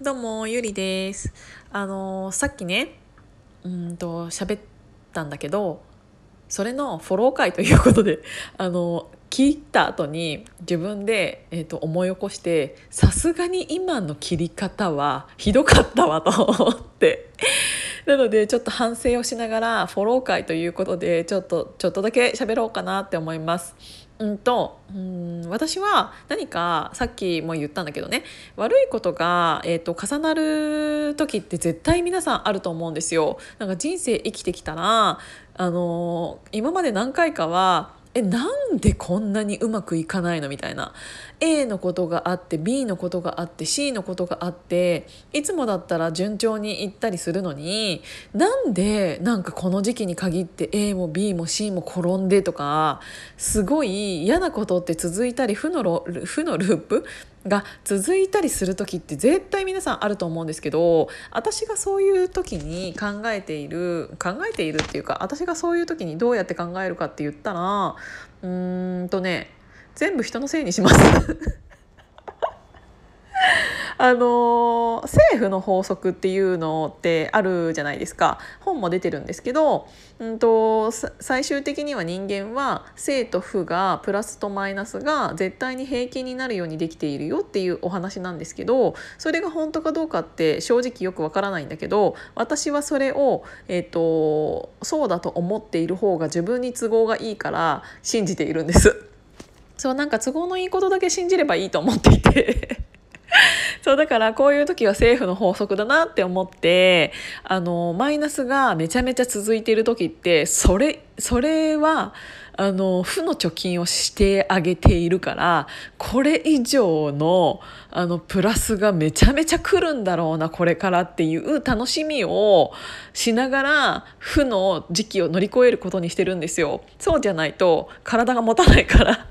どうもゆりですあのさっきねうんと喋ったんだけどそれのフォロー会ということで あの聞いた後に自分で、えー、と思い起こしてさすがに今の切り方はひどかったわと思ってなのでちょっと反省をしながらフォロー会ということでちょっとちょっとだけ喋ろうかなって思います。うんとうん私は何かさっきも言ったんだけどね悪いことが、えーと、重なる時って絶対皆さんあると思うんですよ。なんか人生生きてきたらあの今まで何回かはえなんでこんなにうまくいかないのみたいな。A のことがあって B のことがあって C のことがあっていつもだったら順調にいったりするのになんでなんかこの時期に限って A も B も C も転んでとかすごい嫌なことって続いたり負の負のループが続いたりする時って絶対皆さんあると思うんですけど私がそういう時に考えている考えているっていうか私がそういう時にどうやって考えるかって言ったらうーんとね全部人のせいにします。あの政府の法則っていうのってあるじゃないですか本も出てるんですけど、うんと、最終的には人間は正と負がプラスとマイナスが絶対に平均になるようにできているよっていうお話なんですけどそれが本当かどうかって正直よくわからないんだけど私はそれを、えーとそうだと思っている方が自分に都合がいいから信じているんです。そうなんか都合のいいことだけ信じればいいと思っていて そうだからこういう時は政府の法則だなって思ってあのマイナスがめちゃめちゃ続いている時ってそれそれはあの負の貯金をしてあげているからこれ以上のあのプラスがめちゃめちゃ来るんだろうなこれからっていう楽しみをしながら負の時期を乗り越えることにしてるんですよ。そうじゃないと体が持たないから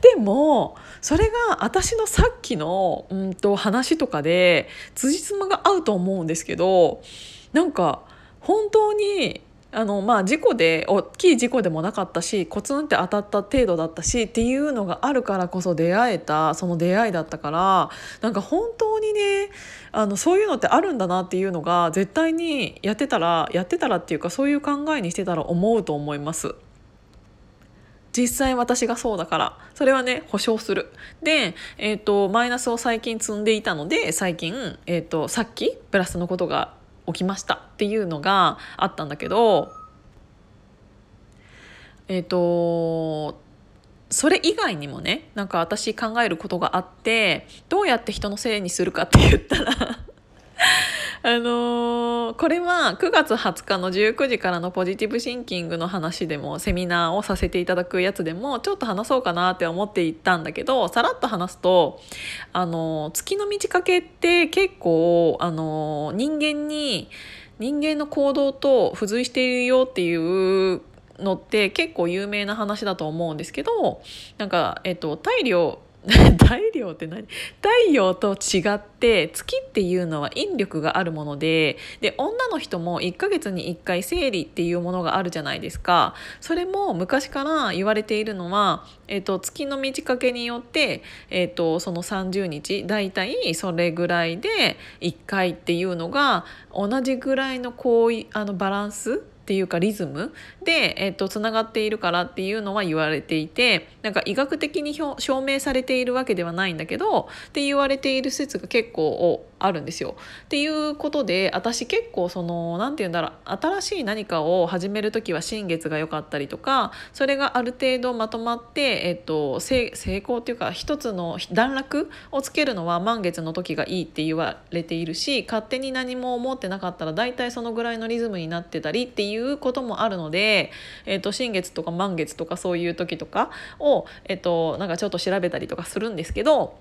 でもそれが私のさっきのうんと話とかで辻褄が合うと思うんですけどなんか本当にあのまあ事故で大きい事故でもなかったしコツンって当たった程度だったしっていうのがあるからこそ出会えたその出会いだったからなんか本当にねあのそういうのってあるんだなっていうのが絶対にやってたらやってたらっていうかそういう考えにしてたら思うと思います。実際私がそうだからそれはね保証する。で、えーと、マイナスを最近積んでいたので最近、えーと、さっきプラスのことが起きました。っていうのがあったんだけどえっ、ー、とそれ以外にもねなんか私考えることがあってどうやって人のせいにするかって言ったらあのー、これは9月20日の19時からのポジティブシンキングの話でもセミナーをさせていただくやつでもちょっと話そうかなって思っていったんだけどさらっと話すと、あのー、月の満ち欠けって結構、あのー、人間に人間の行動と付随しているよっていうのって結構有名な話だと思うんですけどなんか、えっと、太陽 太陽って何？太陽と違って月っていうのは引力があるものでで女の人も1ヶ月に1回生理っていうものがあるじゃないですか。それも昔から言われているのは、えーと、月の満ち欠けによって、えーと、その30日だいたいそれぐらいで1回っていうのが同じぐらいのこうあのバランスっていうかリズムで、えっと、つながっているからっていうのは言われていてなんか医学的に証明されているわけではないんだけどって言われている説が結構あるんですよ。っていうことで私結構その何て言うんだろう新しい何かを始める時は新月が良かったりとかそれがある程度まとまって、えっと、成功っていうか一つの段落をつけるのは満月の時がいいって言われているし勝手に何も思ってなかったら大体そのぐらいのリズムになってたりっていうこともあるので、えっと、新月とか満月とかそういう時とかを、えっと、なんかちょっと調べたりとかするんですけど。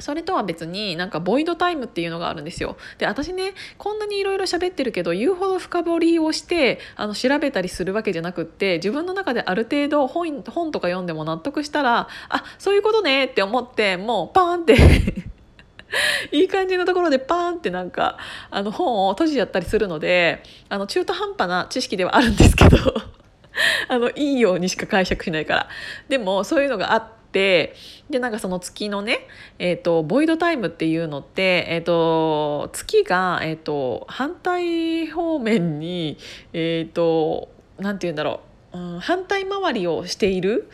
それとは別になんかボイドタイムっていうのがあるんですよ。で私ねこんなにいろいろ喋ってるけど言うほど深掘りをしてあの調べたりするわけじゃなくって自分の中である程度本本とか読んでも納得したらあそういうことねって思ってもうパーンって いい感じのところでパーンってなんかあの本を閉じちゃったりするのであの中途半端な知識ではあるんですけど あのいいようにしか解釈しないからでもそういうのがあっ。ってでなんかその月のね、えーと、ボイドタイムっていうのって、えーと、月が、えーと、反対方面にえっ、ー、となんて言うんだろう、うん、反対回りをしている。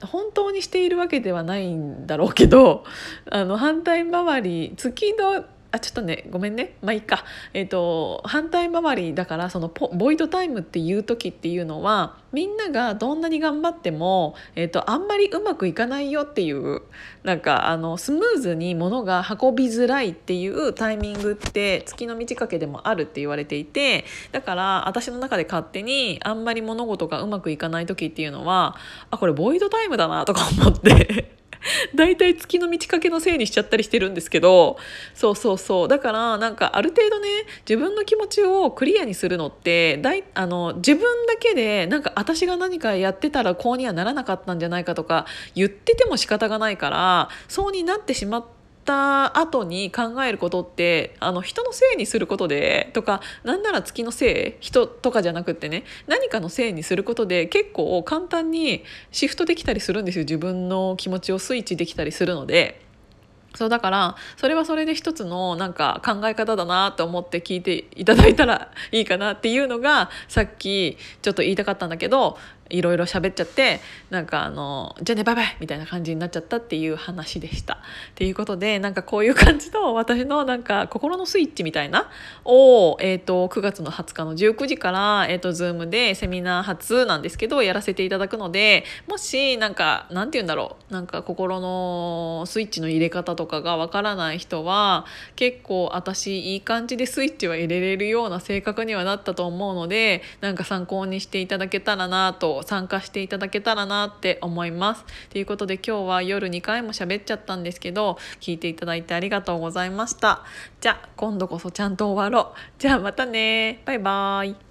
本当にしているわけではないんだろうけどあの反対回り月のあちょっとねごめんね。まあいいか、えーと、反対回りだからそのボイドタイムっていう時っていうのはみんながどんなに頑張っても、えーと、あんまりうまくいかないよっていうなんかあのスムーズに物が運びづらいっていうタイミングって月の満ち欠けでもあるって言われていてだから私の中で勝手にあんまり物事がうまくいかない時っていうのはあこれボイドタイムだなとか思って。大体月の満ち欠けのせいにしちゃったりしてるんですけどそうそうそう。だからなんかある程度ね自分の気持ちをクリアにするのってだいあの自分だけでなんか私が何かやってたらこうにはならなかったんじゃないかとか言ってても仕方がないからそうになってしまってった後に考えることってあの人のせいにすることでとかなんなら月のせい人とかじゃなくってね何かのせいにすることで結構簡単にシフトできたりするんですよ自分の気持ちをスイッチできたりするので。そうだからそれはそれで一つのなんか考え方だなと思って聞いていただいたらいいかなっていうのがさっきちょっと言いたかったんだけどいろいろ喋っちゃってなんかあのじゃあねバイバイみたいな感じになっちゃったっていう話でした。っていうことでなんかこういう感じの私のなんか心のスイッチみたいなを、えーと、9月の20日の19時から、えーと、Zoom でセミナー初なんですけどやらせていただくのでもしなんかなんて言うんだろうなんか心のスイッチの入れ方とかがわからない人は結構私いい感じでスイッチは入れれるような性格にはなったと思うのでなんか参考にしていただけたらなと参加していただけたらなって思います。ということで今日は夜2回も喋っちゃったんですけど聞いていただいてありがとうございました。じゃあ今度こそちゃんと終わろう。じゃあまたねバイバーイ。